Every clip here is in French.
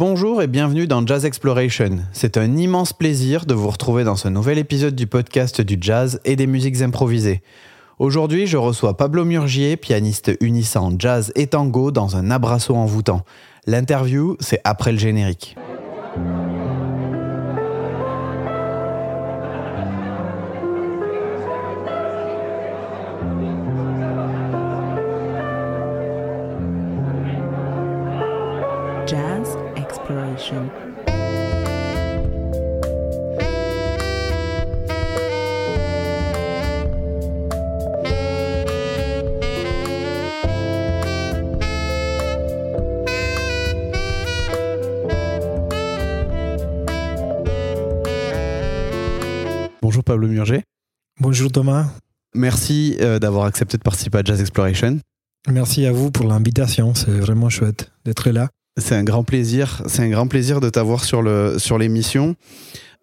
Bonjour et bienvenue dans Jazz Exploration. C'est un immense plaisir de vous retrouver dans ce nouvel épisode du podcast du jazz et des musiques improvisées. Aujourd'hui, je reçois Pablo Murgier, pianiste unissant jazz et tango dans un abrasso envoûtant. L'interview, c'est après le générique. Bonjour Pablo Murger. Bonjour Thomas, Merci euh, d'avoir accepté de participer à Jazz Exploration. merci à vous pour l'invitation, c'est vraiment chouette d'être là. C'est un grand plaisir, c'est un grand plaisir de t'avoir sur le sur l'émission.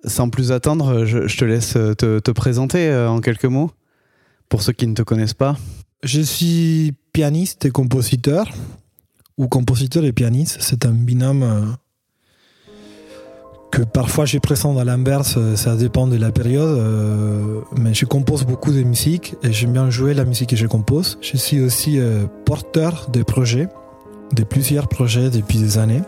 Sans plus attendre, je, te laisse te, te présenter euh, en quelques mots pour ceux qui ne te connaissent pas. Je suis pianiste et compositeur, ou compositeur et pianiste, c'est un binôme euh, que parfois je présente à l'inverse, euh, ça dépend de la période, mais je compose beaucoup de musique et j'aime bien jouer la musique que je compose. Je suis aussi porteur de projets, de plusieurs projets depuis des années.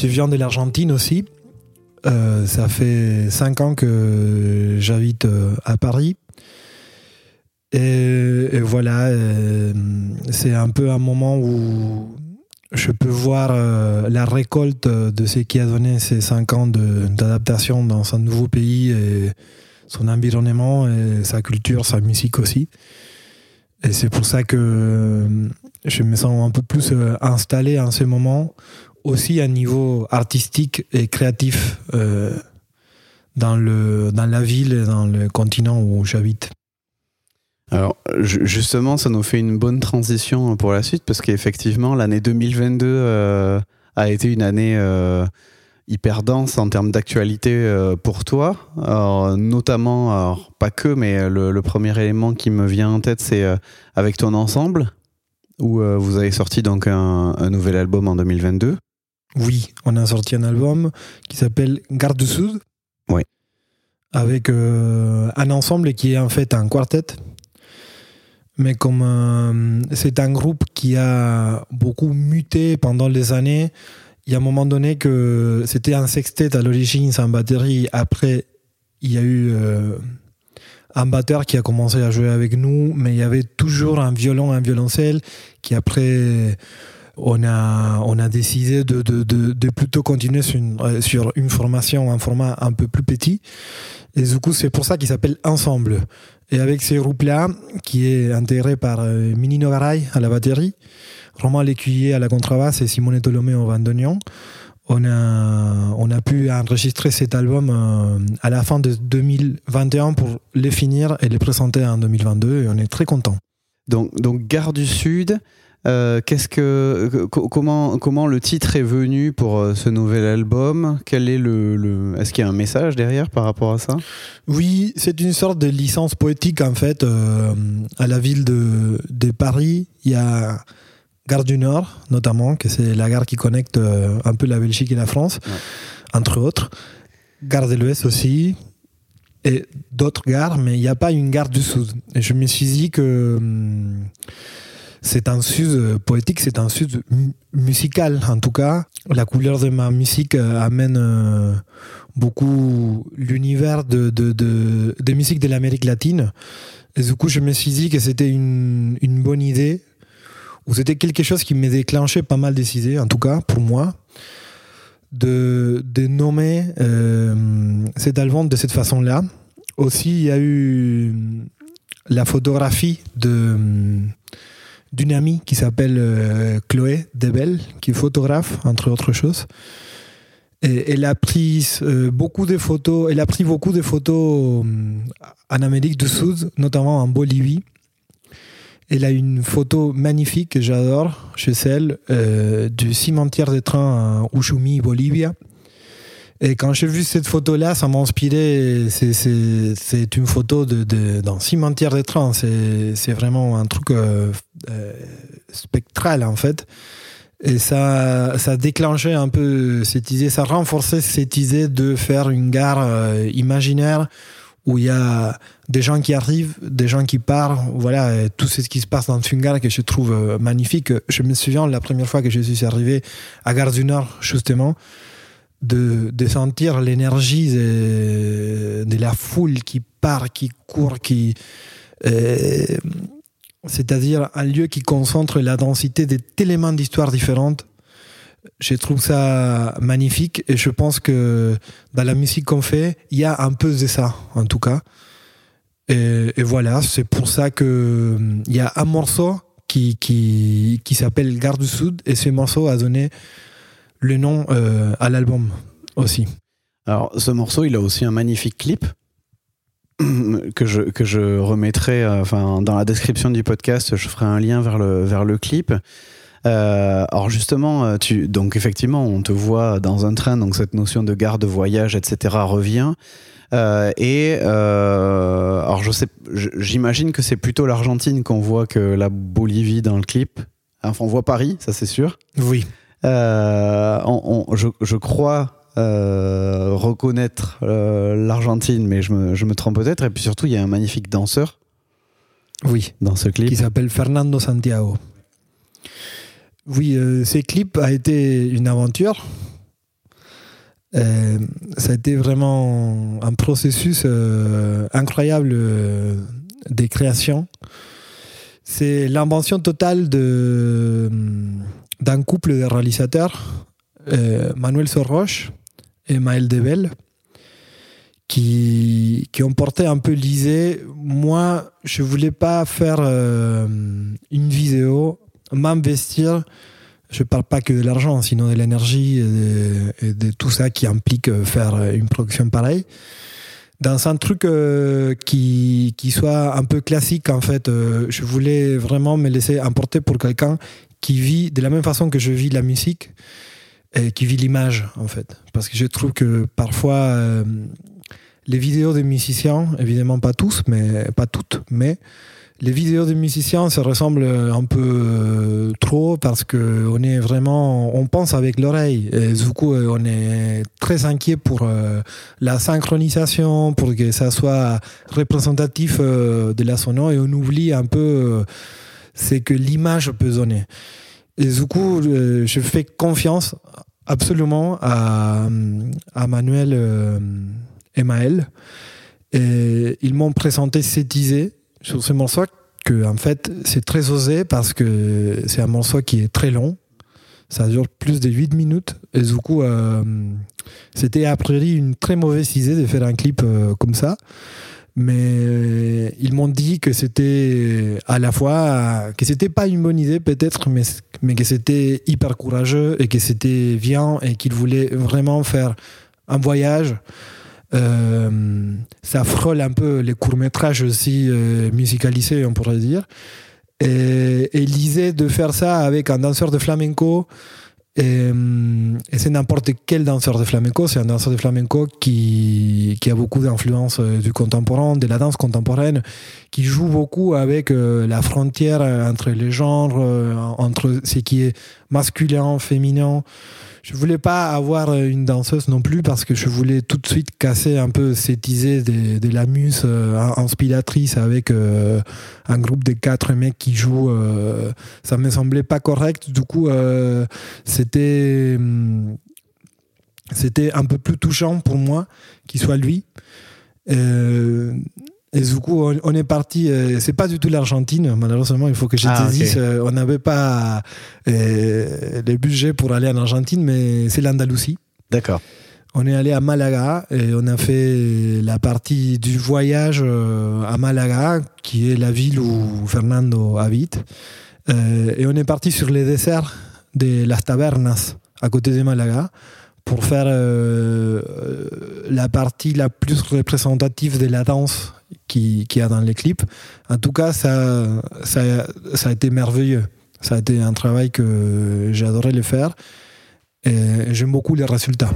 Je viens de l'Argentine aussi. Euh, ça fait cinq ans que j'habite euh, à Paris. Et, voilà, euh, c'est un peu un moment où je peux voir la récolte de ce qui a donné ces cinq ans d'adaptation dans un nouveau pays et son environnement et sa culture, sa musique aussi. Et c'est pour ça que je me sens un peu plus installé en ce moment aussi à niveau artistique et créatif euh, dans, le, dans la ville et dans le continent où j'habite. Alors ju- justement, ça nous fait une bonne transition pour la suite parce qu'effectivement, l'année 2022 euh, a été une année euh, hyper dense en termes d'actualité pour toi. Notamment, pas que, mais le, premier élément qui me vient en tête, c'est avec ton ensemble où vous avez sorti donc un, un nouvel album en 2022. Oui, on a sorti un album qui s'appelle Garde du Sud. Oui. Avec euh, un ensemble qui est en fait un quartet. Mais comme euh, c'est un groupe qui a beaucoup muté pendant les années, il y a un moment donné que c'était un sextet à l'origine sans batterie. Après, il y a eu euh, un batteur qui a commencé à jouer avec nous, mais il y avait toujours un violon, un violoncelle qui après on a, on a décidé de, de, de, de plutôt continuer sur une, euh, sur une formation, un format un peu plus petit. Et du coup, c'est pour ça qu'il s'appelle Ensemble. Et avec ce groupe-là, qui est intégré par euh, Mini Nogaray à la batterie, Romain Lécuyer à la contrebasse et Simone Tolomé au bandoneon, on a, on a pu enregistrer cet album euh, à la fin de 2021 pour le finir et le présenter en 2022. Et on est très content. Donc, donc Gare du Sud. Euh, qu'est-ce que, co- comment, comment le titre est venu pour euh, ce nouvel album? Quel est le, le- est-ce qu'il y a un message derrière par rapport à ça? Oui, c'est une sorte de licence poétique en fait. euh, à la ville de, de Paris, il y a Gare du Nord notamment, que c'est la gare qui connecte euh, un peu la Belgique et la France, Ouais. entre autres. Gare de l'Ouest aussi, et d'autres gares, mais il n'y a pas une gare du Sud. Et je me suis dit que hum, c'est un sud euh, poétique, c'est un sud mu- musical en tout cas. La couleur de ma musique euh, amène euh, beaucoup l'univers de, de, de, des musiques de l'Amérique latine. Et du coup, je me suis dit que c'était une, une bonne idée, ou c'était quelque chose qui m'a déclenché pas mal des en tout cas pour moi. de, de nommer euh, cet album de cette façon-là. Aussi, il y a eu la photographie de d'une amie qui s'appelle euh, Chloé Debel, qui est photographe, entre autres choses. Et elle a pris euh, beaucoup de photos, elle a pris beaucoup de photos euh, en Amérique du Sud, notamment en Bolivie. Elle a une photo magnifique que j'adore chez elle du cimetière de train à Ushumi, Bolivia. Et quand j'ai vu cette photo-là, ça m'a inspiré. C'est- une photo de, de- d'un cimetière de train. C'est vraiment un truc euh, euh, spectral, en fait. Et ça, ça déclenchait un peu cette idée, ça renforçait cette idée de faire une gare euh, imaginaire où il y a des gens qui arrivent, des gens qui partent, voilà, tout ce qui se passe dans une gare que je trouve euh, magnifique. Je me souviens la première fois que je suis arrivé à Gare du Nord, justement, de, de sentir l'énergie de, la foule qui part, qui court, qui. euh, c'est-à-dire un lieu qui concentre la densité des éléments d'histoire différentes. Je trouve ça magnifique et je pense que dans la musique qu'on fait, il y a un peu de ça, en tout cas. Et, voilà, c'est pour ça que hum, il y a un morceau qui, qui, qui s'appelle Gare du Sud et ce morceau a donné le nom euh, à l'album aussi. Alors, ce morceau, il a aussi un magnifique clip que je, que je remettrai euh, enfin, dans la description du podcast. Je ferai un lien vers le, vers le clip. Euh, alors justement, euh, tu, donc effectivement, on te voit dans un train, donc cette notion de gare de voyage, etc. revient. Euh, et euh, alors je sais, j'imagine que c'est plutôt l'Argentine qu'on voit que la Bolivie dans le clip. Enfin, on voit Paris, ça c'est sûr. Oui. Euh, on- on- je, je crois euh, reconnaître euh, l'Argentine, mais je me, je me trompe peut-être. Et puis surtout, il y a un magnifique danseur Oui. dans ce clip. qui s'appelle Fernando Santiago. Oui, euh, ce clip a été une aventure. Ça a été vraiment un processus incroyable de création. C'est l'invention totale de, d'un couple de réalisateurs, euh, Manuel Sorroche et Maël Debel, qui, qui ont porté un peu l'idée. Moi, je voulais pas faire euh, une vidéo, m'investir. Je parle pas que de l'argent, sinon de l'énergie et de, tout ça qui implique euh, faire une production pareille. Dans un truc euh, qui, qui soit un peu classique, en fait, euh, je voulais vraiment me laisser emporter pour quelqu'un qui vit de la même façon que je vis la musique et qui vit l'image, en fait. Parce que je trouve que parfois, euh, les vidéos des musiciens, évidemment pas tous, mais pas toutes, mais les vidéos des musiciens se ressemblent un peu euh, trop parce que on est vraiment, on pense avec l'oreille. Et du coup, euh, on est très inquiet pour euh, la synchronisation, pour que ça soit représentatif euh, de la sono, et on oublie un peu euh, c'est que l'image peut donner. Et du coup, euh, je fais confiance absolument à, à Manuel euh, et Maël. Ils m'ont présenté cette idée sur ce morceau que, en fait, c'est très osé parce que c'est un morceau qui est très long. Ça dure plus de 8 minutes. Et du coup, euh, c'était a priori une très mauvaise idée de faire un clip euh, comme ça. Mais euh, ils m'ont dit que c'était à la fois, que c'était pas une bonne idée peut-être, mais, mais que c'était hyper courageux et que c'était bien et qu'ils voulaient vraiment faire un voyage. Euh, ça frôle un peu les courts-métrages aussi euh, musicalisés, on pourrait dire. Et, et l'idée de faire ça avec un danseur de flamenco, et, et c'est n'importe quel danseur de flamenco, c'est un danseur de flamenco qui, qui a beaucoup d'influence euh, du contemporain, de la danse contemporaine, qui joue beaucoup avec euh, la frontière entre les genres, euh, entre ce qui est masculin, féminin. Je voulais pas avoir une danseuse non plus parce que je voulais tout de suite casser un peu cette idée de, de la muse euh, inspiratrice avec euh, un groupe de quatre mecs qui jouent. euh, ça me semblait pas correct. Du coup, euh, c'était hum, c'était un peu plus touchant pour moi qu'il soit lui. Euh, Et du coup, on, on est parti. euh, c'est pas du tout l'Argentine, malheureusement. Il faut que je Ah, te dise, euh, on n'avait pas euh, le budget pour aller en Argentine, mais c'est l'Andalousie. D'accord. On est allé à Malaga et on a fait la partie du voyage euh, à Malaga, qui est la ville où Fernando habite. Et on est parti sur les desserts de Las Tabernas, à côté de Malaga, pour faire euh, la partie la plus représentative de la danse qui- qu'il y a dans les clips. En tout cas, ça, ça, ça a été merveilleux. Ça a été un travail que j'ai adoré le faire. Et j'aime beaucoup les résultats.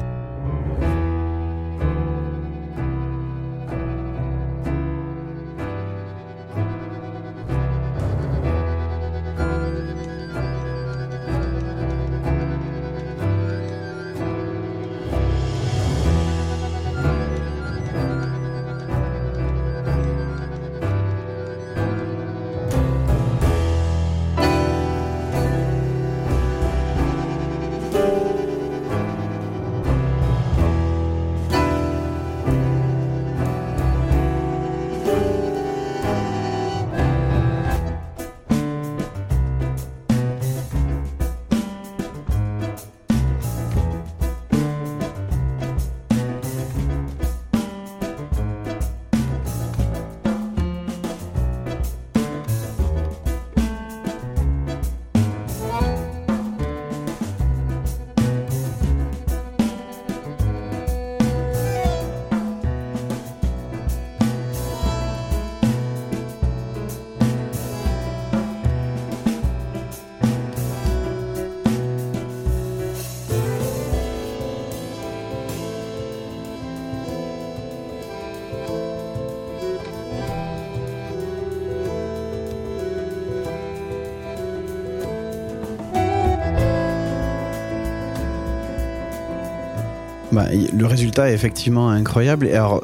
Bah, le résultat est effectivement incroyable. Alors,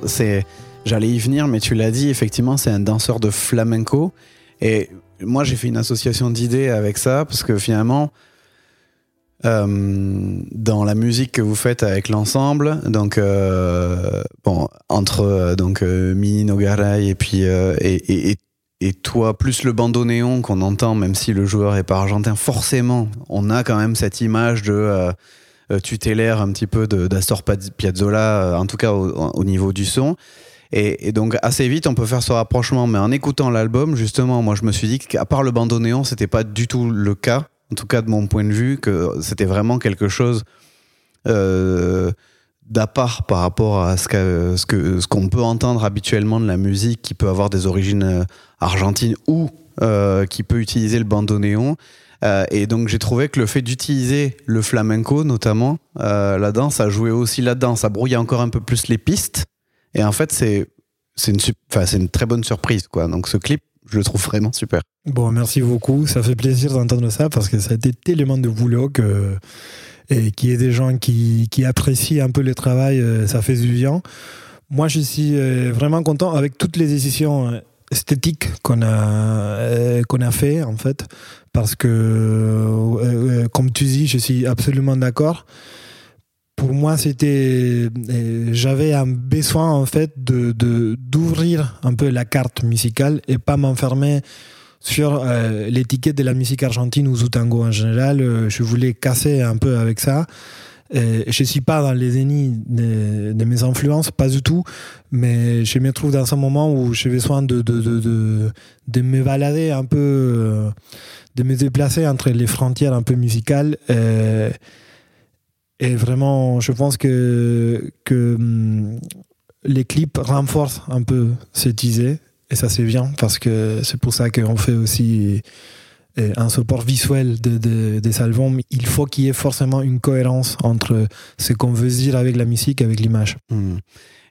j'allais y venir, mais tu l'as dit, effectivement, c'est un danseur de flamenco. Et moi, j'ai fait une association d'idées avec ça, parce que finalement, euh, dans la musique que vous faites avec l'ensemble, donc euh, entre euh, donc euh, Mini Nogaray et puis et, toi plus le bandoneon qu'on entend, même si le joueur est pas argentin, forcément, on a quand même cette image de tutélaire un petit peu d'Astor Piazzolla, euh, en tout cas au, au niveau du son. Et, donc assez vite, on peut faire ce rapprochement. Mais en écoutant l'album, justement, moi je me suis dit qu'à part le bandoneon, c'était pas du tout le cas. En tout cas, de mon point de vue, que c'était vraiment quelque chose euh, part par rapport à ce ce que qu'on peut entendre habituellement de la musique, qui peut avoir des origines euh, argentines ou euh, qui peut utiliser le bandoneon. Euh, et donc j'ai trouvé que le fait d'utiliser le flamenco notamment euh, là-dedans, ça jouait aussi là-dedans, ça brouillait encore un peu plus les pistes. Et en fait, c'est une, très bonne surprise. quoi. Donc ce clip, je le trouve vraiment super. Bon, merci beaucoup. Ça fait plaisir d'entendre ça parce que ça a été tellement de boulot que et qu'il y ait des gens qui, apprécient un peu le travail, euh, ça fait du bien. Moi, je suis euh, vraiment content avec toutes les décisions esthétiques qu'on a, euh, qu'on a fait, en fait, parce que, euh, euh, comme tu dis, je suis absolument d'accord. Pour moi, c'était, j'avais un besoin en fait de d'ouvrir un peu la carte musicale et pas m'enfermer sur l'étiquette de la musique argentine ou du tango en général. Je voulais casser un peu avec ça. Euh, je suis pas dans les ennemis de, de mes influences, pas du tout, mais je me trouve dans un moment où j'ai besoin de, de, de, de, me balader un peu, euh, de me déplacer entre les frontières un peu musicales. euh, et vraiment, je pense que, que hum, les clips renforcent un peu cette idée. Et ça, c'est bien parce que c'est pour ça qu'on fait aussi un support visuel de, de- des albums. Il faut qu'il y ait forcément une cohérence entre ce qu'on veut dire avec la musique et avec l'image. Hmm.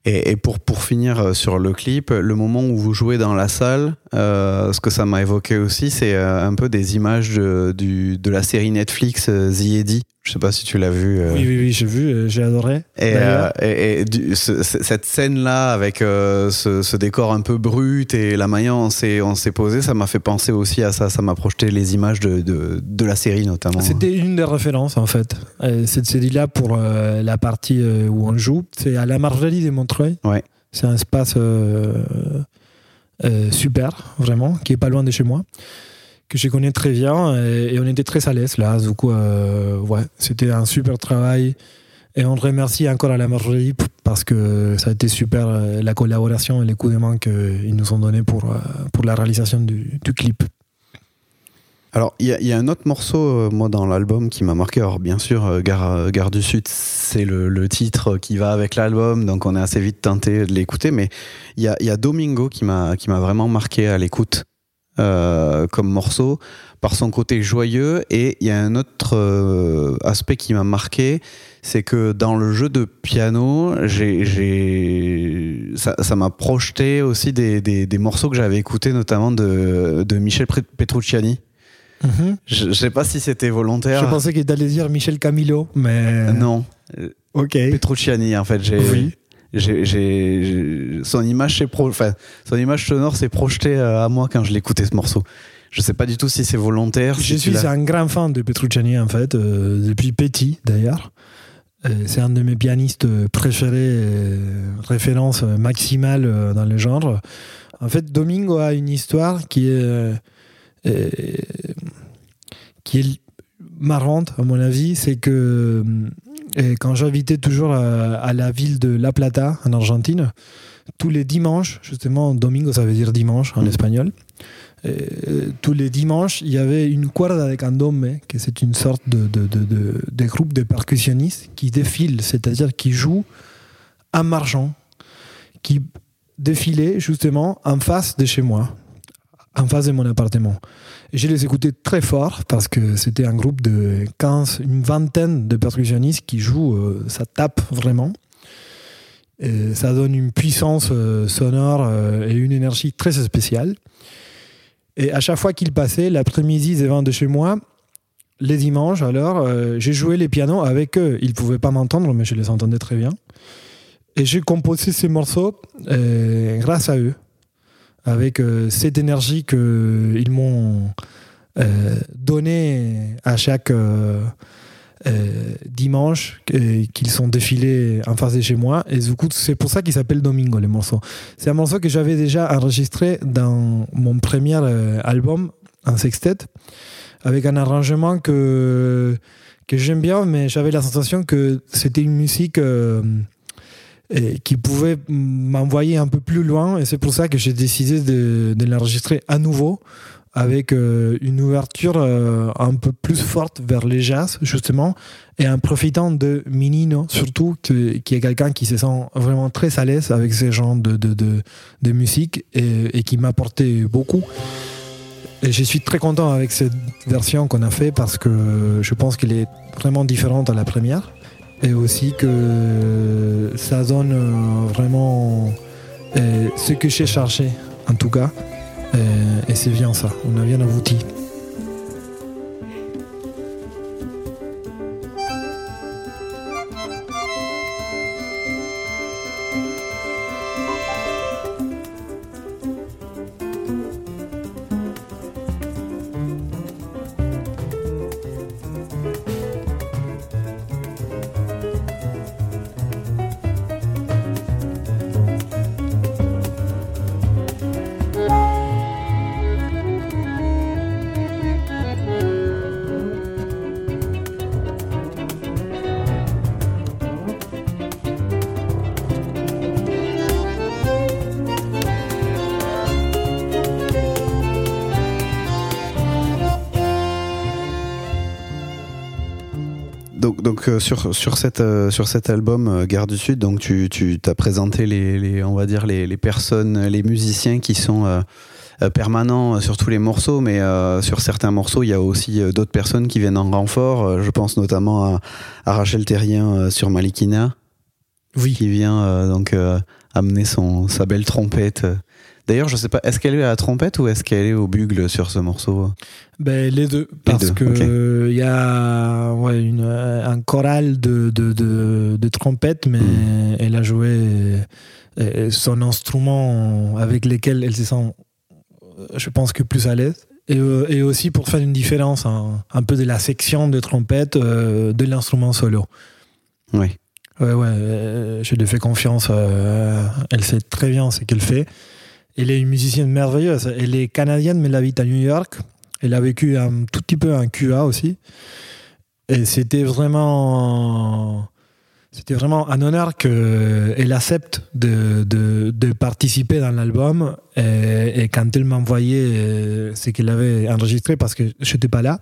Et, pour, pour finir euh, sur le clip, le moment où vous jouez dans la salle, euh, ce que ça m'a évoqué aussi, c'est euh, un peu des images de, du, de la série Netflix euh, The. Je sais pas si tu l'as vu. euh. Oui, oui, oui, j'ai vu, euh, j'ai adoré. Et, euh, et- et du- ce- ce- cette scène-là, avec ce, ce décor un peu brut et la manière dont on s'est- on s'est posé, ça m'a fait penser aussi à ça. Ça m'a projeté les images de, de, de la série notamment. C'était une des références en fait. Cette série-là pour la partie où on joue, c'est à la Margerie de Montreuil. Ouais. C'est un espace super, vraiment, qui est pas loin de chez moi, que je connais très bien et, on était très à l'aise là. Du coup, euh, ouais, c'était un super travail. Et on remercie encore à la Marjorie parce que ça a été super euh, la collaboration et les coups de main qu'ils nous ont donnés pour, euh, pour la réalisation du, clip. Alors, il y, a- un autre morceau, moi, dans l'album qui m'a marqué. Alors, bien sûr, Gare, Gare du Sud, c'est le, titre qui va avec l'album, donc on est assez vite tenté de l'écouter. Mais il y y a Domingo qui m'a vraiment marqué à l'écoute euh, comme morceau par son côté joyeux. Et il y a un autre euh, aspect qui m'a marqué, c'est que dans le jeu de piano, j'ai, ça m'a projeté aussi des, des, des morceaux que j'avais écoutés, notamment de, de Michel Pet- Petrucciani. Je, je sais pas si c'était volontaire. Je pensais qu'il allait dire Michel Camilo, mais. Non, Ok. Petrucciani en fait. J'ai, Oui. J'ai, son image s'est pro, enfin, son image sonore s'est projetée euh, à moi quand je l'écoutais ce morceau. Je sais pas du tout si c'est volontaire. Je si suis un grand fan de Petrucciani en fait, euh, depuis petit d'ailleurs. Euh, c'est un de mes pianistes préférés, euh, référence maximale dans le genre. En fait, Domingo a une histoire qui est, qui est marrante à mon avis. C'est que euh, quand j'habitais toujours à, à la ville de La Plata en Argentine, tous les dimanches, justement, Domingo ça veut dire dimanche en Mhm. espagnol. Euh, tous les dimanches, il y avait une cuerda de candombe, que c'est une sorte de, de, de, de- de groupe de percussionnistes qui défilent, c'est-à-dire qui jouent en marchant, qui défilaient justement en face de chez moi, en face de mon appartement. Et je les écoutais très fort parce que c'était un groupe de 15, une vingtaine de percussionnistes qui jouent, euh, ça tape vraiment. Et ça donne une puissance euh, sonore euh, et une énergie très spéciale. Et à chaque fois qu'ils passaient, l'après-midi devant de chez moi, les dimanches, alors, j'ai joué les pianos avec eux. Ils ne pouvaient pas m'entendre, mais je les entendais très bien. Et j'ai composé ces morceaux grâce à eux, avec euh, cette énergie qu'ils m'ont euh, donnée à chaque euh, dimanche, qu'ils sont défilés en face de chez moi. Et du coup, c'est pour ça qu'il s'appelle Domingo, les morceaux. C'est un morceau que j'avais déjà enregistré dans mon premier album, un sextet, avec un arrangement que, que j'aime bien, mais j'avais la sensation que c'était une musique et qui pouvait m'envoyer un peu plus loin, et c'est pour ça que j'ai décidé de, l'enregistrer à nouveau avec euh, une ouverture euh, un peu plus forte vers les jazz, justement, et en profitant de Minino, surtout, qui est quelqu'un qui se sent vraiment très à l'aise avec ce genre de, de, de, de musique et, et qui m'a apporté beaucoup. Et je suis très content avec cette version qu'on a fait parce que je pense qu'elle est vraiment différente à la première. Et aussi que ça donne euh, vraiment euh, ce que j'ai cherché, en tout cas. Euh, et c'est bien ça, on a bien abouti. Donc, sur, sur, cette, euh, sur cet album euh, Gare du Sud, donc tu, tu as présenté les, les, on va dire les, les personnes, les musiciens qui sont euh, permanents sur tous les morceaux, mais euh, sur certains morceaux, il y a aussi euh, d'autres personnes qui viennent en renfort. Euh, je pense notamment à, à Rachel Terrien sur Malikina, Oui. qui vient donc amener son, sa belle trompette. D'ailleurs, je sais pas, est-ce qu'elle est à la trompette ou est-ce qu'elle est au bugle sur ce morceau? Ben, les deux, parce deux, que euh, il y a ouais, une, euh, un choral de, de, de, de trompette, mais Mm. elle a joué euh, son instrument avec lequel elle se sent, euh, je pense que plus à l'aise. Et, euh, et aussi pour faire une différence hein, un peu de la section de trompette euh, de l'instrument solo. Oui. Ouais, ouais, euh, je lui fais confiance. euh, elle sait très bien ce qu'elle fait. Elle est une musicienne merveilleuse. Elle est canadienne, mais elle habite à New York. Elle a vécu un tout petit peu en QA aussi. Et c'était vraiment, c'était vraiment un honneur qu'elle accepte de, de, participer dans l'album. Et, quand elle m'a envoyé euh, ce qu'elle avait enregistré, parce que je n'étais pas là,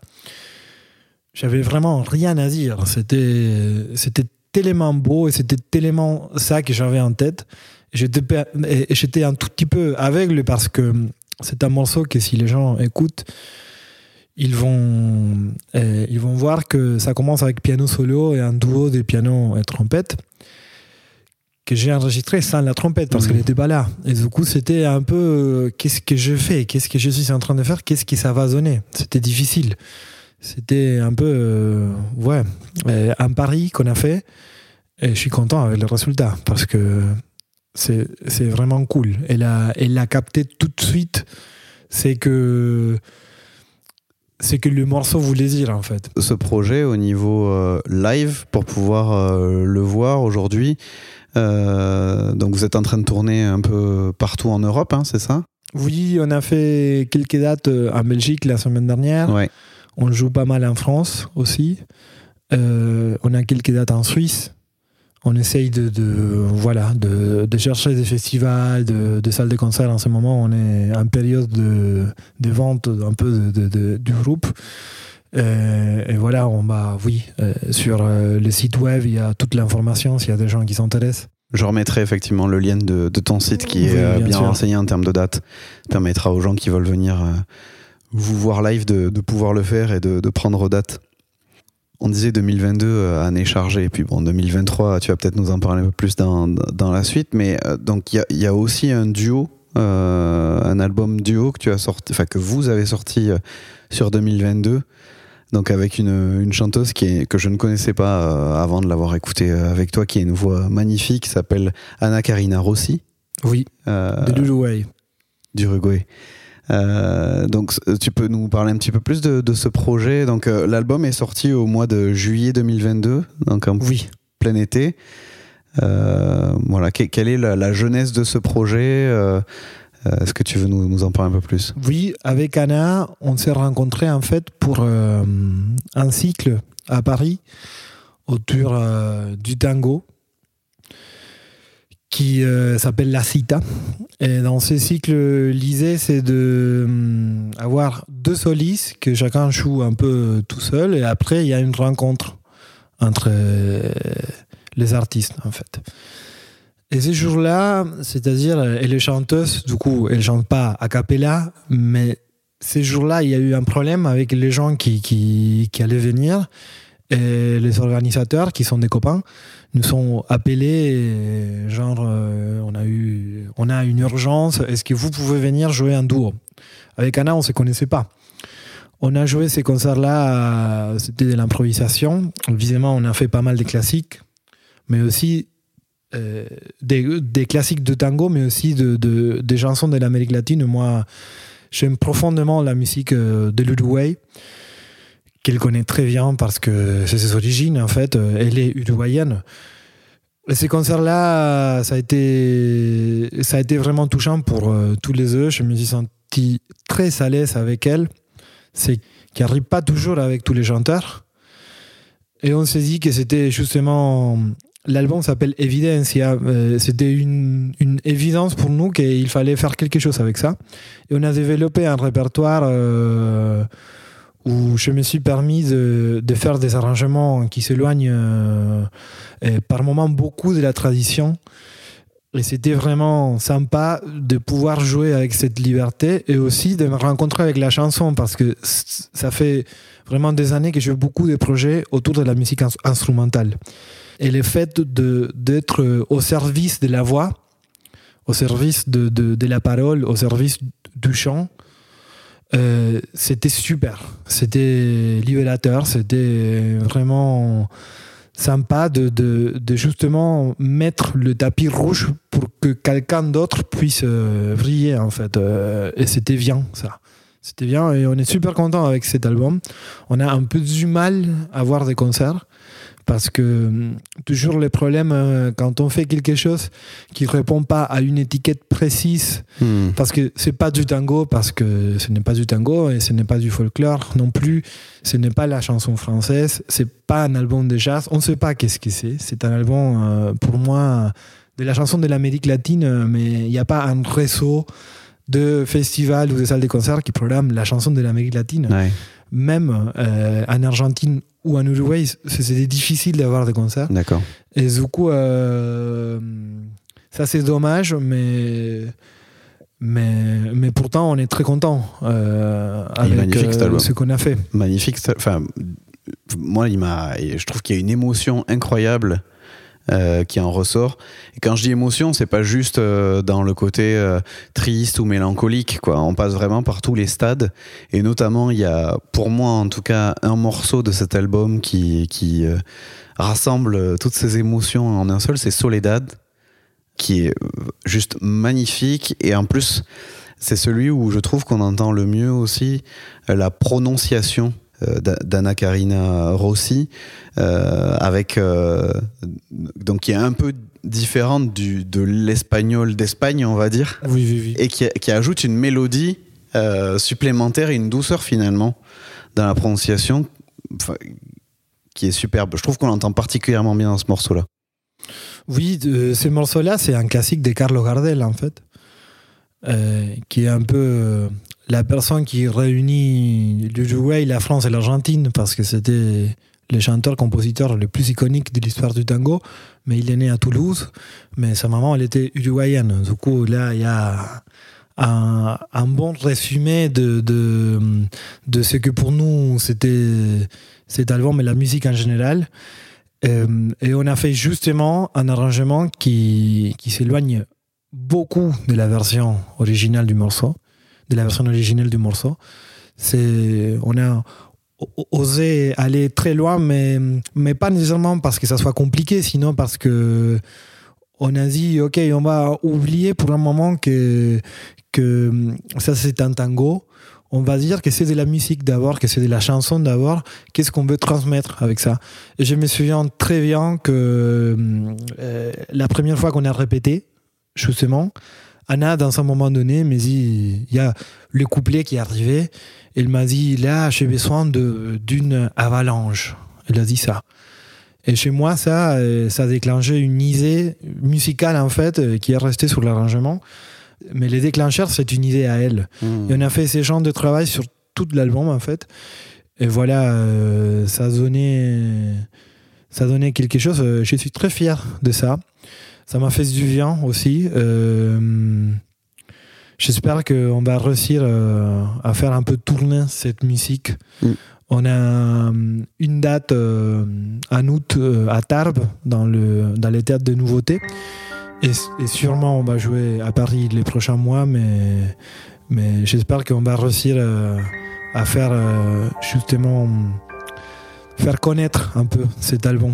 j'avais vraiment rien à dire. C'était, c'était tellement beau et c'était tellement ça que j'avais en tête. J'étais un tout petit peu aveugle parce que c'est un morceau que si les gens écoutent, ils vont, euh, ils vont voir que ça commence avec piano solo et un duo de piano et trompette que j'ai enregistré sans la trompette parce qu'elle n'était pas là. Et du coup, c'était un peu euh, qu'est-ce que je fais, qu'est-ce que je suis en train de faire, qu'est-ce que ça va donner. C'était difficile. C'était un peu, euh, ouais, un pari qu'on a fait. Et je suis content avec le résultat parce que c'est vraiment cool. Elle a, elle a capté tout de suite. C'est que c'est que le morceau voulait dire en fait. Ce projet au niveau euh, live, pour pouvoir euh, le voir aujourd'hui, euh, donc vous êtes en train de tourner un peu partout en Europe, hein, c'est ça? Oui, on a fait quelques dates en Belgique la semaine dernière. Ouais. On joue pas mal en France aussi. on a quelques dates en Suisse on essaye de, voilà, de, chercher des festivals, de, des salles de concert. En ce moment, on est en période de, vente un peu du groupe. Euh, et, voilà, on va, oui, euh, sur euh, le site web, il y a toute l'information s'il y a des gens qui s'intéressent. Je remettrai effectivement le lien de, ton site qui est bien, renseigné en termes de date. Ça permettra aux gens qui veulent venir vous voir live de, pouvoir le faire et de, prendre date. On disait 2022, euh, année chargée, et puis bon, 2023, tu vas peut-être nous en parler un peu plus dans, dans la suite, mais euh, donc il y, y, a aussi un duo, euh, un album duo que tu as sorti, enfin que vous avez sorti sur 2022, donc avec une, une chanteuse qui est, que je ne connaissais pas avant de l'avoir écoutée avec toi, qui a une voix magnifique, qui s'appelle Anna Karina Rossi. Oui, de l'Uruguay. D'Uruguay. Euh, donc tu peux nous parler un petit peu plus de, ce projet. Donc euh, l'album est sorti au mois de juillet 2022, donc en oui. plein été. Euh, voilà, quelle est la, jeunesse de ce projet Est-ce que tu veux nous, nous, en parler un peu plus? Oui, avec Anna, on s'est rencontrés en fait pour un cycle à Paris autour du tango qui euh, s'appelle La Cita. Et dans ce cycle, l'idée, c'est de hum, deux solistes que chacun joue un peu tout seul, et après, il y a une rencontre entre euh, les artistes, en fait. Et ces jours-là, c'est-à-dire, elle est chanteuse, du coup, elle chante pas a cappella, mais ces jours-là, il y a eu un problème avec les gens qui, qui allaient venir, et les organisateurs, qui sont des copains, nous sont appelés, genre, euh, on, a eu, on a une urgence, est-ce que vous pouvez venir jouer un duo? Avec Anna, on ne se connaissait pas. On a joué ces concerts-là, c'était de l'improvisation. Visiblement, on a fait pas mal de classiques, mais aussi euh, des, classiques de tango, mais aussi de, de des chansons de l'Amérique latine. Moi, j'aime profondément la musique euh, de l'Uruguay qu'elle connaît très bien parce que c'est ses origines, en fait. Euh, elle est uruguayenne. Ces concerts-là, ça, a été, ça a été vraiment touchant pour euh, tous les deux. Je me suis senti très à l'aise avec elle. C'est qui n'arrive pas toujours avec tous les chanteurs. Et on s'est dit que c'était justement. L'album s'appelle Evidence. Euh, c'était une, évidence pour nous qu'il fallait faire quelque chose avec ça. Et on a développé un répertoire où je me suis permis de, faire des arrangements qui s'éloignent euh, par moments beaucoup de la tradition. Et c'était vraiment sympa de pouvoir jouer avec cette liberté et aussi de me rencontrer avec la chanson parce que ça fait vraiment des années que je fais beaucoup de projets autour de la musique instrumentale. Et le fait d'être au service de la voix, au service de la parole, au service du chant, euh, c'était super, c'était libérateur, c'était vraiment sympa de, de, justement mettre le tapis rouge pour que quelqu'un d'autre puisse euh, briller en fait. Euh, et c'était bien ça. C'était bien et on est super content avec cet album. On a un peu du mal à voir des concerts Parce que hum, toujours le problème euh, quand on fait quelque chose qui répond pas à une étiquette précise, Hmm. parce que c'est pas du tango, parce que ce n'est pas du tango et ce n'est pas du folklore non plus, ce n'est pas la chanson française, c'est pas un album de jazz, on ne sait pas qu'est-ce que c'est. C'est un album euh, pour moi de la chanson de l'Amérique latine, euh, mais il n'y a pas un réseau de festivals ou de salles de concert qui programment la chanson de l'Amérique latine. Ouais. Même euh, en Argentine ou en Uruguay, c'était difficile d'avoir des concerts. D'accord. Et du coup, euh, ça c'est dommage, mais, mais, mais pourtant on est très content euh, avec euh, ce qu'on a fait. magnifique. Enfin, moi, il m'a. Je trouve qu'il y a une émotion incroyable euh, qui en ressort. Et quand je dis émotion, c'est pas juste euh, dans le côté euh, triste ou mélancolique. Quoi. On passe vraiment par tous les stades. Et notamment, il y a, pour moi en tout cas, un morceau de cet album qui, qui euh, rassemble toutes ces émotions en un seul. C'est Soledad, qui est euh, juste magnifique. Et en plus, c'est celui où je trouve qu'on entend le mieux aussi euh, la prononciation euh, d'Anna Karina Rossi, euh, avec euh, donc qui est un peu différente du, de l'espagnol d'Espagne, on va dire, Oui, oui, oui. et qui, qui ajoute une mélodie euh, supplémentaire et une douceur finalement dans la prononciation, qui est superbe. Je trouve qu'on l'entend particulièrement bien dans ce morceau-là. Oui, euh, ce morceau-là, c'est un classique de Carlos Gardel, en fait, euh, qui est un peu euh, la personne qui réunit l'Uruguay, la France et l'Argentine, parce que c'était le chanteur-compositeur le plus iconique de l'histoire du tango, mais il est né à Toulouse, mais sa maman, elle était uruguayenne. Du coup, là, il y a un, bon résumé de, de, de ce que pour nous, c'était cet album et la musique en général. Euh, et on a fait justement un arrangement qui, qui s'éloigne beaucoup de la version originale du morceau, de la version originale du morceau. C'est, on a osé aller très loin, mais, mais pas nécessairement parce que ça soit compliqué, sinon parce que on a dit, ok, on va oublier pour un moment que, que ça c'est un tango. On va dire que c'est de la musique d'abord, que c'est de la chanson d'abord. Qu'est-ce qu'on veut transmettre avec ça? Je me souviens très bien que euh, la première fois qu'on a répété, justement, Anna, dans un moment donné, m'a dit, il y a le couplet qui est arrivé. Elle m'a dit, là, j'ai besoin d'une avalanche. Elle a dit ça. Et chez moi, ça, euh, ça a déclenché une idée musicale, en fait, euh, qui est restée sur l'arrangement. Mais les déclencheurs, c'est une idée à elle. Et on a fait ces genres de travail sur tout l'album, en fait. Et voilà, euh, ça, donné, ça donné quelque chose. Je suis très fier de ça. Ça m'a fait du bien aussi. Euh, J'espère qu'on va réussir euh, à faire un peu tourner cette musique. Mm. On a une date euh, en août euh, à Tarbes, dans, le, dans les théâtres de nouveautés. Et, et sûrement, on va jouer à Paris les prochains mois, mais, mais j'espère qu'on va réussir à faire justement faire connaître un peu cet album.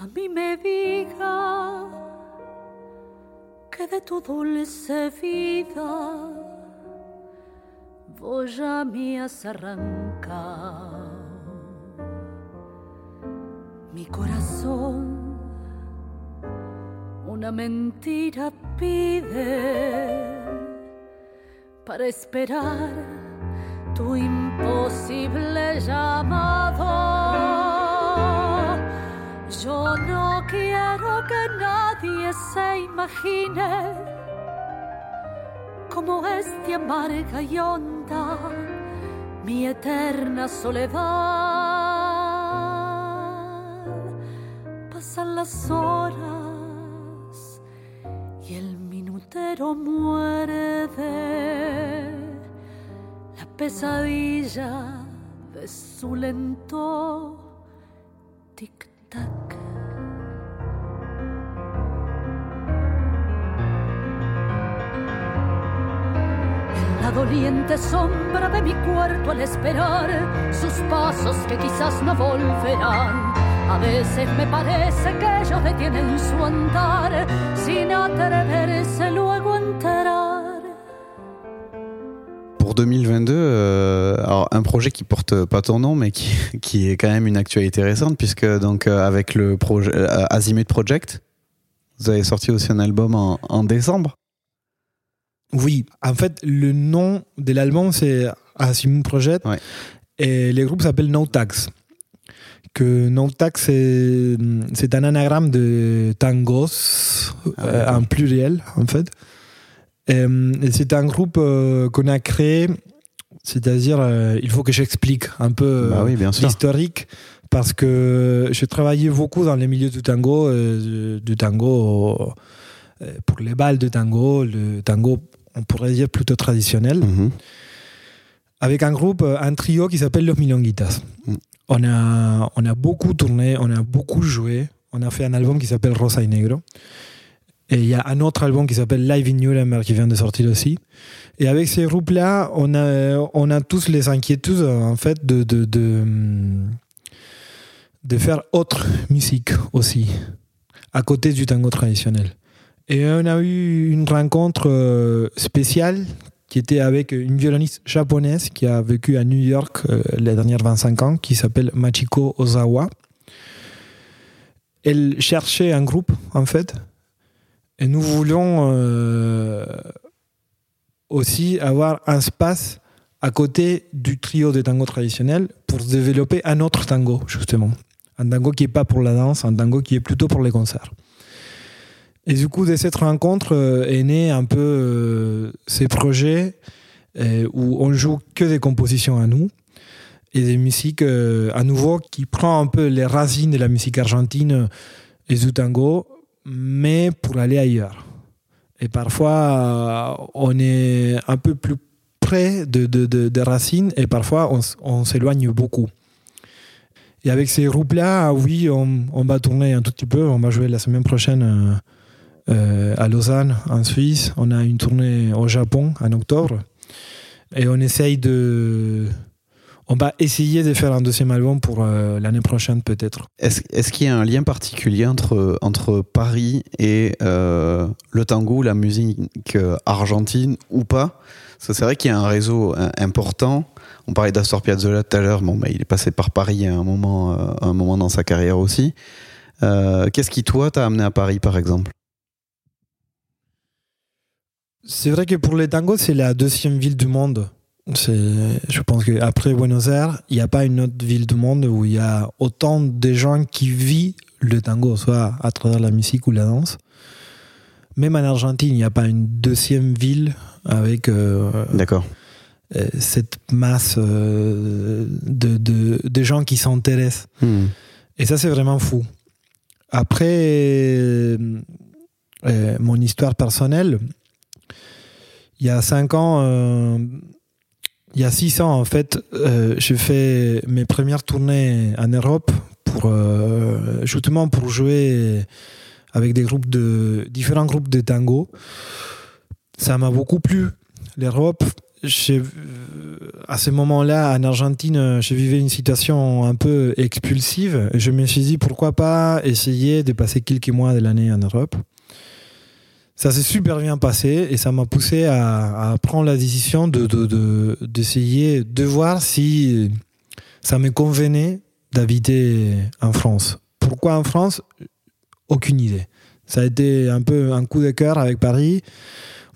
A mí me diga que de tu dulce vida vos ya me has arrancado. Mi corazón una mentira pide para esperar tu imposible llamado. Yo no quiero que nadie se imagine cómo es de amarga y honda mi eterna soledad. Pasan las horas y el minutero muerde la pesadilla de su lento tic-tac. La doliente sombra de mi cuarto al esperar sus pasos que quizás no volverán. A veces me parece que ellos detienen su andar sin atreverse luego. Pour 2022, euh, alors un projet qui porte pas ton nom, mais qui, qui est quand même une actualité récente, puisque donc euh, avec le projet euh, Azimut Project, vous avez sorti aussi un album en, en décembre. Oui, en fait, le nom de l'album, c'est Asimum Project. Ouais. Et le groupe s'appelle No Tax. Que No Tax, c'est un anagramme de tangos, Ah, euh, en pluriel, en fait. Euh, c'est un groupe euh, qu'on a créé, c'est-à-dire, euh, il faut que j'explique un peu bah oui, l'historique parce que je travaillais beaucoup dans les milieux du tango, euh, du tango euh, pour les balles de tango, le tango, on pourrait dire plutôt traditionnel, Mhm. avec un groupe, un trio qui s'appelle Los Milonguitas. Mm. On, a, on a beaucoup tourné, on a beaucoup joué, on a fait un album qui s'appelle Rosa y Negro. Et il y a un autre album qui s'appelle Live in Nuremberg qui vient de sortir aussi. Et avec ces groupes-là, on a, on a tous les inquiétudes, en fait, de, de, de, faire autre musique aussi, à côté du tango traditionnel. Et on a eu une rencontre euh, spéciale qui était avec une violoniste japonaise qui a vécu à New York euh, les dernières 25 ans, qui s'appelle Machiko Ozawa. Elle cherchait un groupe, en fait, et nous voulions euh, aussi avoir un espace à côté du trio de tango traditionnel pour développer un autre tango, justement. Un tango qui n'est pas pour la danse, un tango qui est plutôt pour les concerts. Et du coup, de cette rencontre euh, est né un peu euh, ces projets où on joue que des compositions à nous et des musiques à nouveau qui prend un peu les racines de la musique argentine et du tango, mais pour aller ailleurs. Et parfois, euh, on est un peu plus près de, de- de- racines et parfois on, s'éloigne beaucoup. Et avec ces groupes-là, oui, on, on va tourner un tout petit peu. On va jouer la semaine prochaine euh, euh, à Lausanne, en Suisse. On a une tournée au Japon en octobre. Et on essaye de. On va essayer de faire un deuxième album pour euh, l'année prochaine, peut-être. Est-ce qu'il y a un lien particulier entre, entre Paris et euh, le tango, la musique euh, argentine ou pas? Parce que c'est vrai qu'il y a un réseau important. On parlait d'Astor Piazzolla tout à l'heure. Bon, bah, il est passé par Paris à un moment, un moment dans sa carrière aussi. Euh, Qu'est-ce qui, toi, t'a amené à Paris, par exemple? C'est vrai que pour les tangos, c'est la deuxième ville du monde. Je pense qu'après Buenos Aires, il n'y a pas une autre ville du monde où il y a autant de gens qui vivent le tango, soit à travers la musique ou la danse. Même en Argentine, il n'y a pas une deuxième ville avec euh, D'accord. euh, cette masse euh, de, de, de gens qui s'intéressent. Hmm. Et ça, c'est vraiment fou. Après, mon histoire personnelle, il y a cinq ans, il y a six ans, en fait, euh, j'ai fait mes premières tournées en Europe pour, euh, justement pour jouer avec des groupes de, différents groupes de tango. Ça m'a beaucoup plu. L'Europe, j'ai- à ce moment-là, en Argentine, je vivais une situation un peu expulsive. Je me suis dit pourquoi pas essayer de passer quelques mois de l'année en Europe? Ça s'est super bien passé et ça m'a poussé à, prendre la décision de, de- de- d'essayer de voir si ça me convenait d'habiter en France. Pourquoi en France? Aucune idée. Ça a été un peu un coup de cœur avec Paris.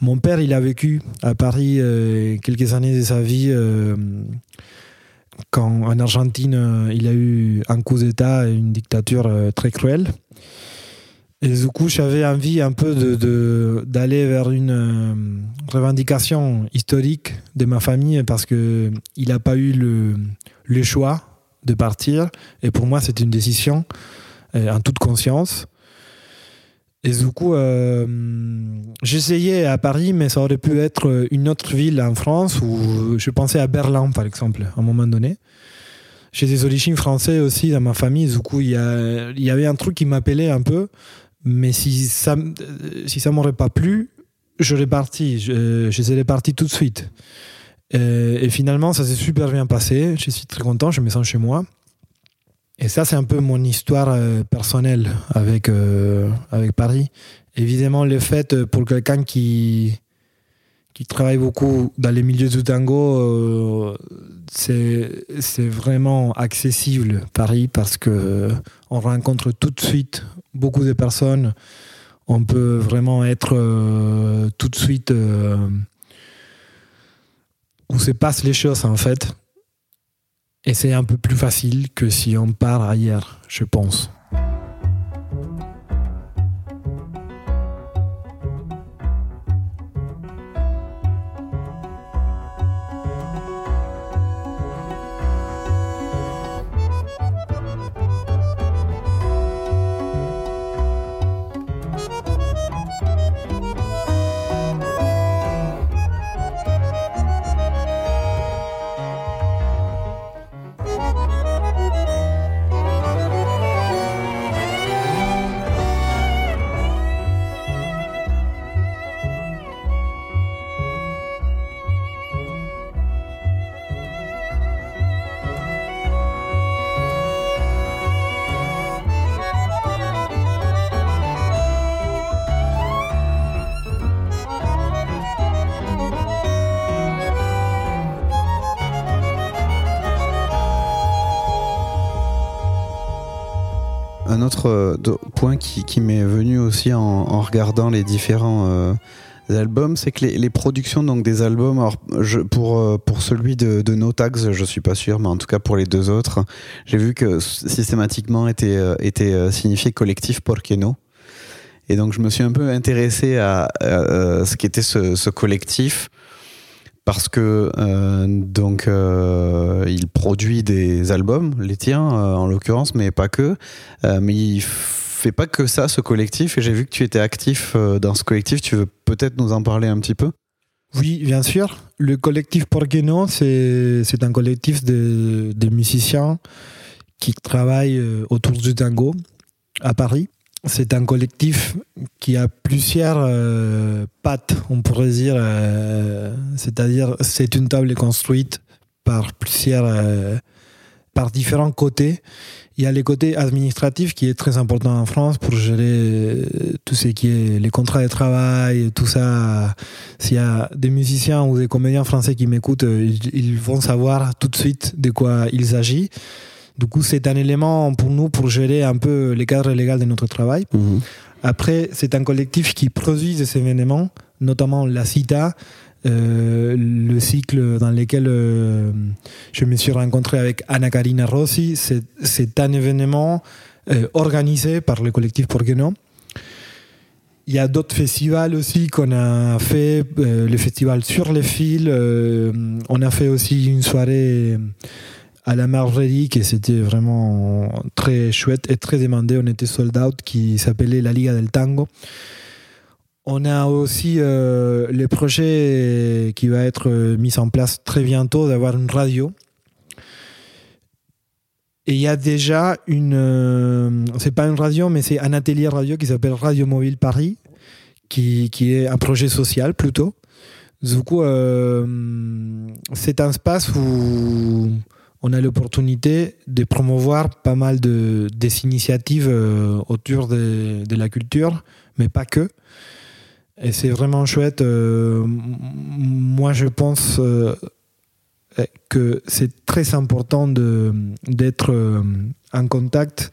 Mon père, il a vécu à Paris euh, quelques années de sa vie euh, quand en Argentine, euh, il a eu un coup d'État et une dictature très cruelle. Et du coup, j'avais envie un peu de- d'aller vers une euh, revendication historique de ma famille parce qu'il n'a pas eu le, le choix de partir. Et pour moi, c'était une décision euh, en toute conscience. Et du coup, euh, j'essayais à Paris, mais ça aurait pu être une autre ville en France où je pensais à Berlin, par exemple, à un moment donné. J'ai des origines françaises aussi dans ma famille, du il y, il y avait un truc qui m'appelait un peu, mais si ça euh, si ça m'aurait pas plu, j'aurais parti, je, je parti tout de suite. Euh, Et, finalement, ça s'est super bien passé, je suis très content, je me sens chez moi. Et ça, c'est un peu mon histoire euh, personnelle avec, avec Paris. Évidemment, le fait pour quelqu'un qui, qui travaille beaucoup dans les milieux du tango, euh, c'est c'est vraiment accessible Paris parce que on rencontre tout de suite beaucoup de personnes. On peut vraiment être euh, tout de suite euh, où se passent les choses en fait. Et c'est un peu plus facile que si on part ailleurs, je pense. Un autre euh, point qui, m'est venu aussi en, regardant les différents euh, albums, c'est que les, productions donc des albums, alors pour euh, pour celui de, de No Tags, je suis pas sûr, mais en tout cas pour les deux autres, j'ai vu que systématiquement était était signifié collectif Porqueno. Et donc je me suis un peu intéressé à, ce qu'était ce, ce collectif parce que euh, donc euh, il produit des albums, les tiens euh, en l'occurrence, mais pas que. Mais il fait pas que ça, ce collectif. Et j'ai vu que tu étais actif dans ce collectif. Tu veux peut-être nous en parler un petit peu? Oui, bien sûr. Le collectif Porqueno, c'est un collectif de, musiciens qui travaillent autour du tango à Paris. C'est un collectif qui a plusieurs euh, pattes, on pourrait dire. euh, C'est-à-dire, c'est une table construite par plusieurs, euh, par différents côtés. Il y a le côté administratif qui est très important en France pour gérer tout ce qui est les contrats de travail, tout ça. S'il y a des musiciens ou des comédiens français qui m'écoutent, ils, ils vont savoir tout de suite de quoi il s'agit. Du coup, c'est un élément pour nous pour gérer un peu les cadres légaux de notre travail. Après, c'est un collectif qui produit des événements, notamment la CITA, euh, le cycle dans lequel euh, je me suis rencontré avec Anna Karina Rossi. C'est- un événement euh, organisé par le collectif Porqueno. Il y a d'autres festivals aussi qu'on a fait, le festival sur les fils. on a fait aussi une soirée à la Margerie qui c'était vraiment très chouette et très demandé. On était sold out qui s'appelait la Liga del Tango. On a aussi euh, le projet qui va être euh, mis en place très bientôt d'avoir une radio. Et il y a déjà une. euh, c'est pas une radio, mais c'est un atelier radio qui s'appelle Radio Mobile Paris, qui, qui est un projet social plutôt. Du coup, euh, c'est un espace où on a l'opportunité de promouvoir pas mal de, des initiatives euh, autour de, la culture, mais pas que. Et c'est vraiment chouette. euh, moi, je pense euh, que c'est très important d'être en contact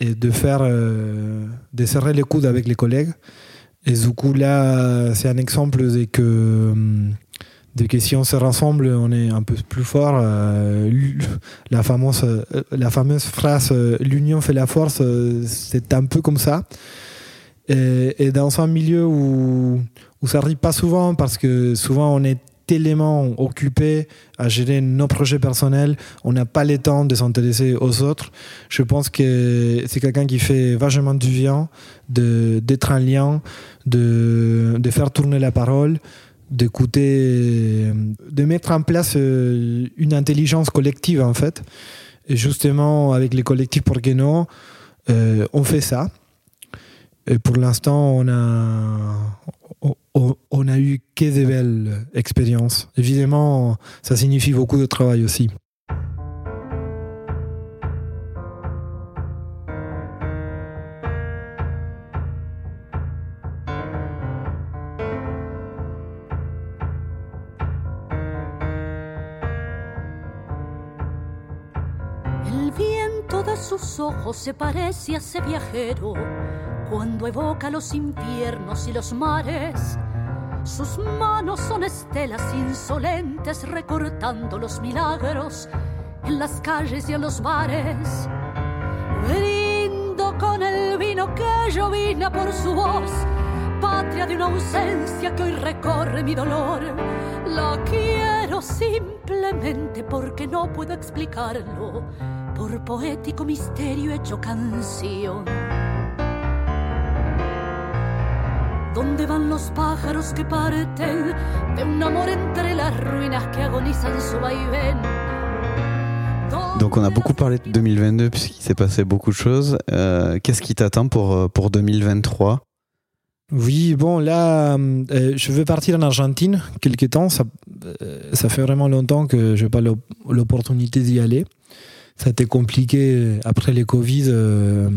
et de faire de serrer les coudes avec les collègues. Et du coup, là, c'est un exemple de que, de que si on se rassemble, on est un peu plus fort. Euh, la, fameuse, euh, la fameuse phrase euh, L'union fait la force, c'est un peu comme ça. Et, dans un milieu où, où ça arrive pas souvent, parce que souvent on est tellement occupé à gérer nos projets personnels, on n'a pas le temps de s'intéresser aux autres. Je pense que c'est quelqu'un qui fait vachement du bien d'être un lien, de, de faire tourner la parole, d'écouter, de mettre en place euh, une intelligence collective en fait. Et justement, avec les collectifs Porqueno, euh, on fait ça. Et pour l'instant, on a, on, a eu que des belles expériences. Évidemment, ça signifie beaucoup de travail aussi. Sus ojos se parece a ese viajero cuando evoca los infiernos y los mares. Sus manos son estelas insolentes recortando los milagros en las calles y en los bares. Brindo con el vino que llovina por su voz, patria de una ausencia que hoy recorre mi dolor. La quiero simplemente porque no puedo explicarlo, por poético misterio hecho canción. ¿Dónde van los pájaros que parten de un amor entre las ruinas que agonizan su vaivén? Donc on a beaucoup parlé de 2022 puisqu'il s'est passé beaucoup de choses. Euh, Qu'est-ce qui t'attend pour, euh, pour 2023 Oui, bon, là, euh, je vais partir en Argentine quelque temps. Ça, euh, ça fait vraiment longtemps que je n'ai pas l'op- l'opportunité d'y aller. Ça a été compliqué après le Covid euh,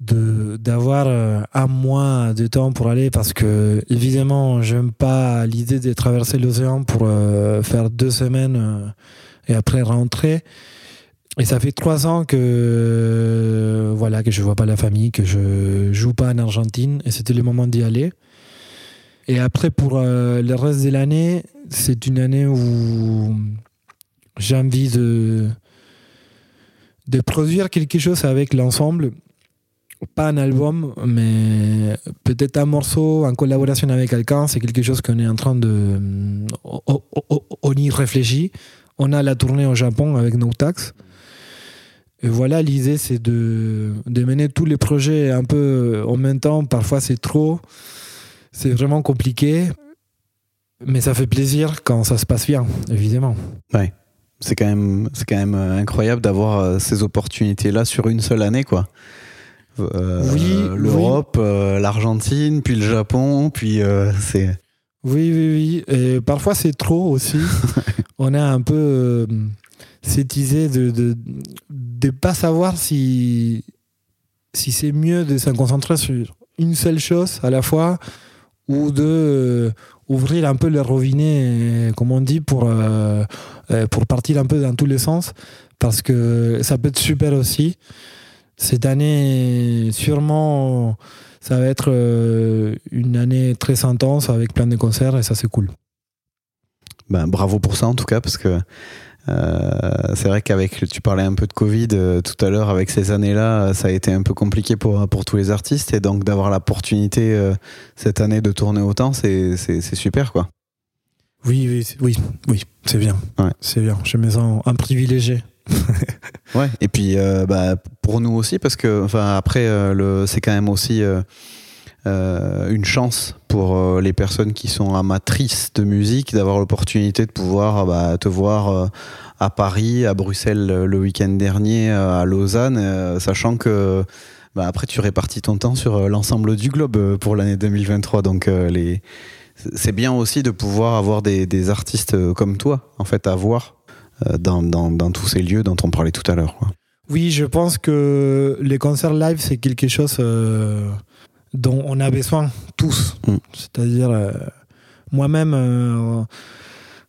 de- d'avoir euh, un mois de temps pour aller parce que, évidemment, j'aime pas l'idée de traverser l'océan pour euh, faire deux semaines euh, et après rentrer. Et ça fait trois ans que euh, voilà que je vois pas la famille, que je joue pas en Argentine, et c'était le moment d'y aller. Et après pour euh, le reste de l'année, c'est une année où j'ai envie de de produire quelque chose avec l'ensemble, pas un album, mais peut-être un morceau en collaboration avec quelqu'un. C'est quelque chose qu'on est en train de on, on- y réfléchit. On a la tournée au Japon avec No Tax. Et voilà, l'idée, c'est de, de mener tous les projets un peu en même temps. Parfois, c'est trop. C'est vraiment compliqué. Mais ça fait plaisir quand ça se passe bien, évidemment. C'est quand même, c'est quand même euh, incroyable d'avoir euh, ces opportunités-là sur une seule année, quoi. Euh, Oui, L'Europe, euh, l'Argentine, puis le Japon, puis euh, c'est. Oui, oui, oui. Et parfois, c'est trop aussi. On a un peu cette idée de ne de, de pas savoir si, si c'est mieux de se concentrer sur une seule chose à la fois ou de euh, ouvrir un peu le robinet, euh, comme on dit, pour, euh, pour partir un peu dans tous les sens. Parce que ça peut être super aussi. Cette année, sûrement, ça va être une année très intense avec plein de concerts et ça, c'est cool. Ben, bravo pour ça en tout cas, parce que euh, c'est vrai qu'avec, tu parlais un peu de Covid euh, tout à l'heure, avec ces années-là, ça a été un peu compliqué pour, pour tous les artistes, et donc d'avoir l'opportunité euh, cette année de tourner autant, c'est super quoi. Oui, oui, oui, oui, c'est bien. Ouais. C'est bien. Je me sens un privilégié. Ouais, et puis euh, bah, pour nous aussi, parce que enfin, après, euh, le- c'est quand même aussi euh, une chance pour euh, les personnes qui sont amatrices de musique d'avoir l'opportunité de pouvoir euh, bah, te voir euh, à Paris, à Bruxelles le week-end dernier, à Lausanne, sachant que bah, après tu répartis ton temps sur l'ensemble du globe pour l'année 2023. Donc c'est bien aussi de pouvoir avoir des, artistes comme toi, en fait, à voir dans, tous ces lieux dont on parlait tout à l'heure. Oui, je pense que les concerts live, c'est quelque chose dont on a besoin tous. Mm. C'est-à-dire, euh, moi-même, euh,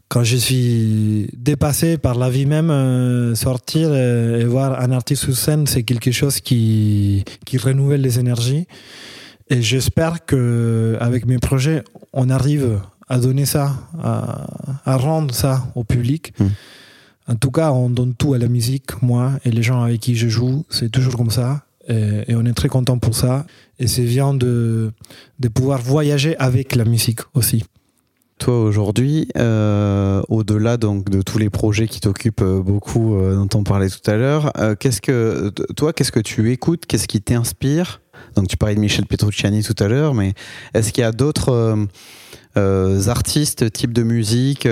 quand je suis dépassé par la vie même, euh, sortir et, voir un artiste sur scène, c'est quelque chose qui, qui renouvelle les énergies. Et j'espère que avec mes projets, on arrive à donner ça, à, à rendre ça au public. Mm. En tout cas, on donne tout à la musique, moi et les gens avec qui je joue. C'est toujours comme ça. Et, on est très content pour ça. Et c'est bien de, de pouvoir voyager avec la musique aussi. Toi aujourd'hui, euh, au-delà donc de tous les projets qui t'occupent euh, beaucoup, euh, dont on parlait tout à l'heure, qu'est-ce que toi, qu'est-ce que tu écoutes, qu'est-ce qui t'inspire? Donc tu parlais de Michel Petrucciani tout à l'heure, mais est-ce qu'il y a d'autres artistes, types de musique,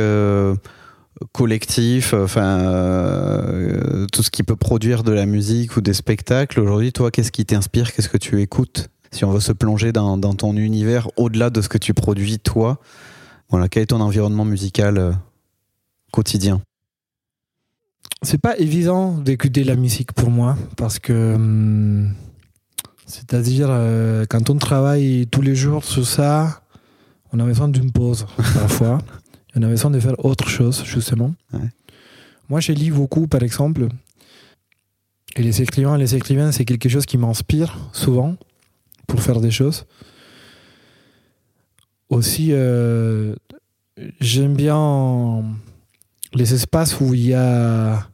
euh, collectifs, enfin euh, tout ce qui peut produire de la musique ou des spectacles aujourd'hui Toi, qu'est-ce qui t'inspire? Qu'est-ce que tu écoutes? Si on veut se plonger dans, dans ton univers au-delà de ce que tu produis toi. Voilà, quel est ton environnement musical euh, quotidien? C'est pas évident d'écouter la musique pour moi parce que. hum, C'est-à-dire, euh, quand on travaille tous les jours sur ça, on a besoin d'une pause parfois. on a besoin de faire autre chose, justement. Ouais. Moi, je lis beaucoup, par exemple. Et les écrivains, les écrivains, c'est quelque chose qui m'inspire souvent pour faire des choses. Aussi, euh, j'aime bien les espaces où il y a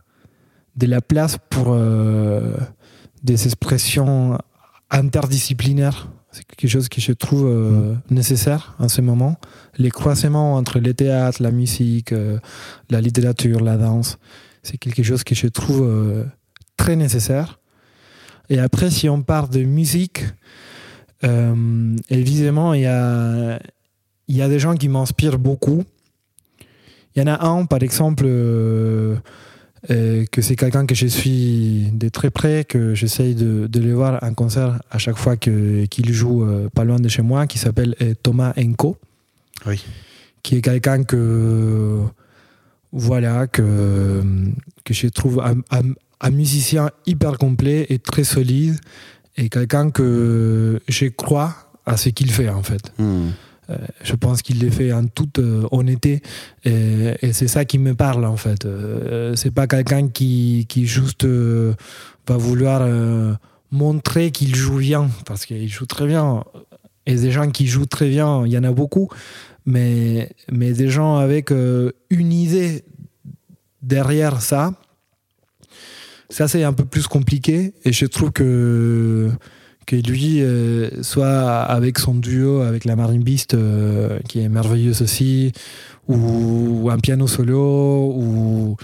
de la place pour euh, des expressions interdisciplinaires. C'est quelque chose que je trouve euh, nécessaire en ce moment. Les croisements entre le théâtre, la musique, euh, la littérature, la danse, c'est quelque chose que je trouve euh, très nécessaire. Et après, si on parle de musique, évidemment, il y a, il y a des gens qui m'inspirent beaucoup. Il y en a un, par exemple, euh, que c'est quelqu'un que je suis de très près, que j'essaye de, de le voir en concert à chaque fois qu'il joue euh, pas loin de chez moi, qui s'appelle euh, Thomas Enko, Oui. qui est quelqu'un que voilà que, que je trouve un, un- un musicien hyper complet et très solide et quelqu'un que je crois à ce qu'il fait en fait. Hmm. Euh, je pense qu'il le fait en toute euh, honnêteté et, et c'est ça qui me parle en fait. Euh, c'est pas quelqu'un qui, qui juste va vouloir montrer qu'il joue bien parce qu'il joue très bien. Et des gens qui jouent très bien, il y en a beaucoup, mais, mais des gens avec une idée derrière ça, ça c'est un peu plus compliqué et je trouve que que lui euh, soit avec son duo avec la marimbiste euh, qui est merveilleuse aussi ou un piano solo ou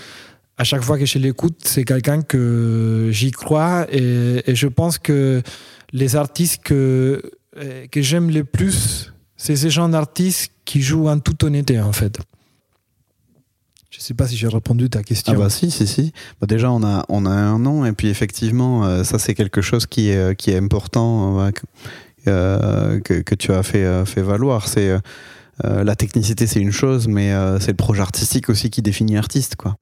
à chaque fois que je l'écoute c'est quelqu'un que j'y crois et, et je pense que les artistes que euh, que j'aime le plus c'est ces gens d'artistes qui jouent en toute honnêteté en fait je sais pas si j'ai répondu à ta question Ah bah si, si, si. Bah déjà, on a, on a un nom, et puis effectivement, euh, ça c'est quelque chose qui est, euh, qui est important, euh, que, que, tu as fait, fait valoir. C'est euh, La technicité, c'est une chose, mais c'est le projet artistique aussi qui définit l'artiste, quoi.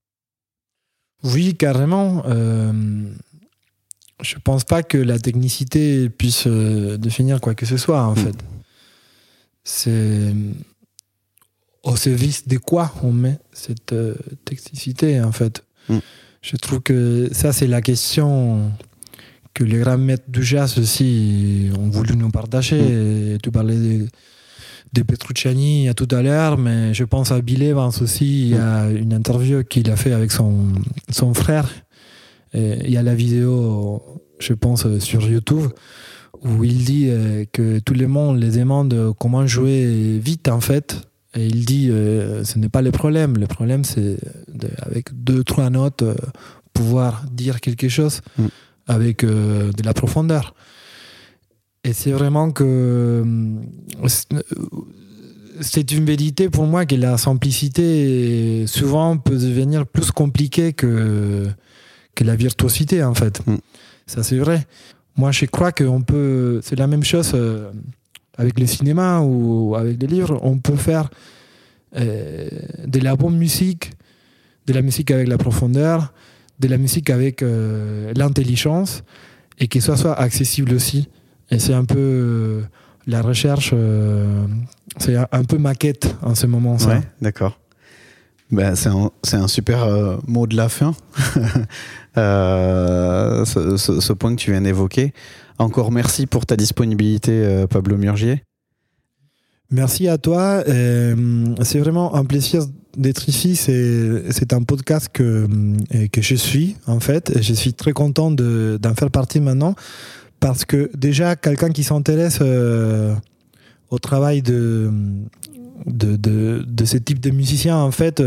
Oui, carrément. Je pense pas que la technicité puisse définir quoi que ce soit, en Mm. fait. C'est au service de quoi on met cette euh, technicité, en fait. Mm. Je trouve que ça, c'est la question que les grands maîtres du jazz aussi ont voulu nous partager. Et tu parlais de, de Petrucciani tout à l'heure, mais je pense à Bill Evans aussi. Il y a une interview qu'il a fait avec son, son frère. Il y a la vidéo, je pense, sur YouTube, où il dit euh, que tout le monde les demande comment jouer vite, en fait. Et il dit, euh, ce n'est pas le problème. Le problème, c'est de- avec deux, trois notes, euh, pouvoir dire quelque chose Mm. avec euh, de la profondeur. Et c'est vraiment que euh, c'est- une vérité pour moi que la simplicité souvent peut devenir plus compliquée que, que la virtuosité en fait. Mm. Ça c'est vrai. Moi je crois qu'on peut, c'est la même chose avec le cinéma ou avec les livres, on peut faire euh, de la bonne musique, de la musique avec la profondeur, de la musique avec euh, l'intelligence et que ça soit accessible aussi. Et c'est un peu euh, la recherche, euh, c'est un, peu ma quête en ce moment. Ça. Ouais, d'accord. Ben, c'est un, super mot de la fin, ce point que tu viens d'évoquer. Encore merci pour ta disponibilité, euh, Pablo Murgier. Merci à toi. Euh, c'est vraiment un plaisir d'être ici. C'est, un podcast que, euh, que je suis, en fait. Je suis très content de, d'en faire partie maintenant. Parce que déjà, quelqu'un qui s'intéresse au travail de, ce type de musicien, en fait,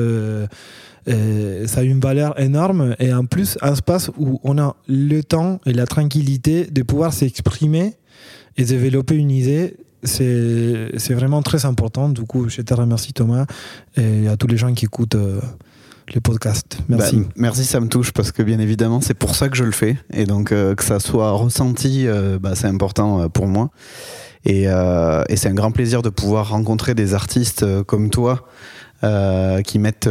euh, ça a une valeur énorme. Et en plus, un espace où on a le temps et la tranquillité de pouvoir s'exprimer et développer une idée c'est vraiment très important. Du coup, je te remercie Thomas et à tous les gens qui écoutent euh, le podcast. Merci. Bah, merci, ça me touche parce que bien évidemment, c'est pour ça que je le fais. Et donc, euh, que ça soit ressenti, euh, bah, c'est important pour moi. Et, et c'est un grand plaisir de pouvoir rencontrer des artistes comme toi qui mettent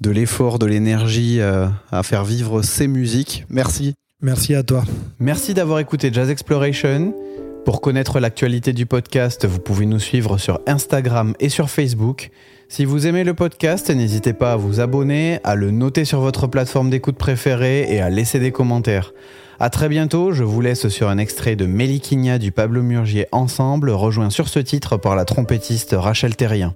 de l'effort, de l'énergie euh, à faire vivre ces musiques. Merci. Merci à toi. Merci d'avoir écouté Jazz Exploration. Pour connaître l'actualité du podcast, vous pouvez nous suivre sur Instagram et sur Facebook. Si vous aimez le podcast, n'hésitez pas à vous abonner, à le noter sur votre plateforme d'écoute préférée et à laisser des commentaires. A très bientôt, je vous laisse sur un extrait de Meliquinia du Pablo Murgier Ensemble, rejoint sur ce titre par la trompettiste Rachel Terrien.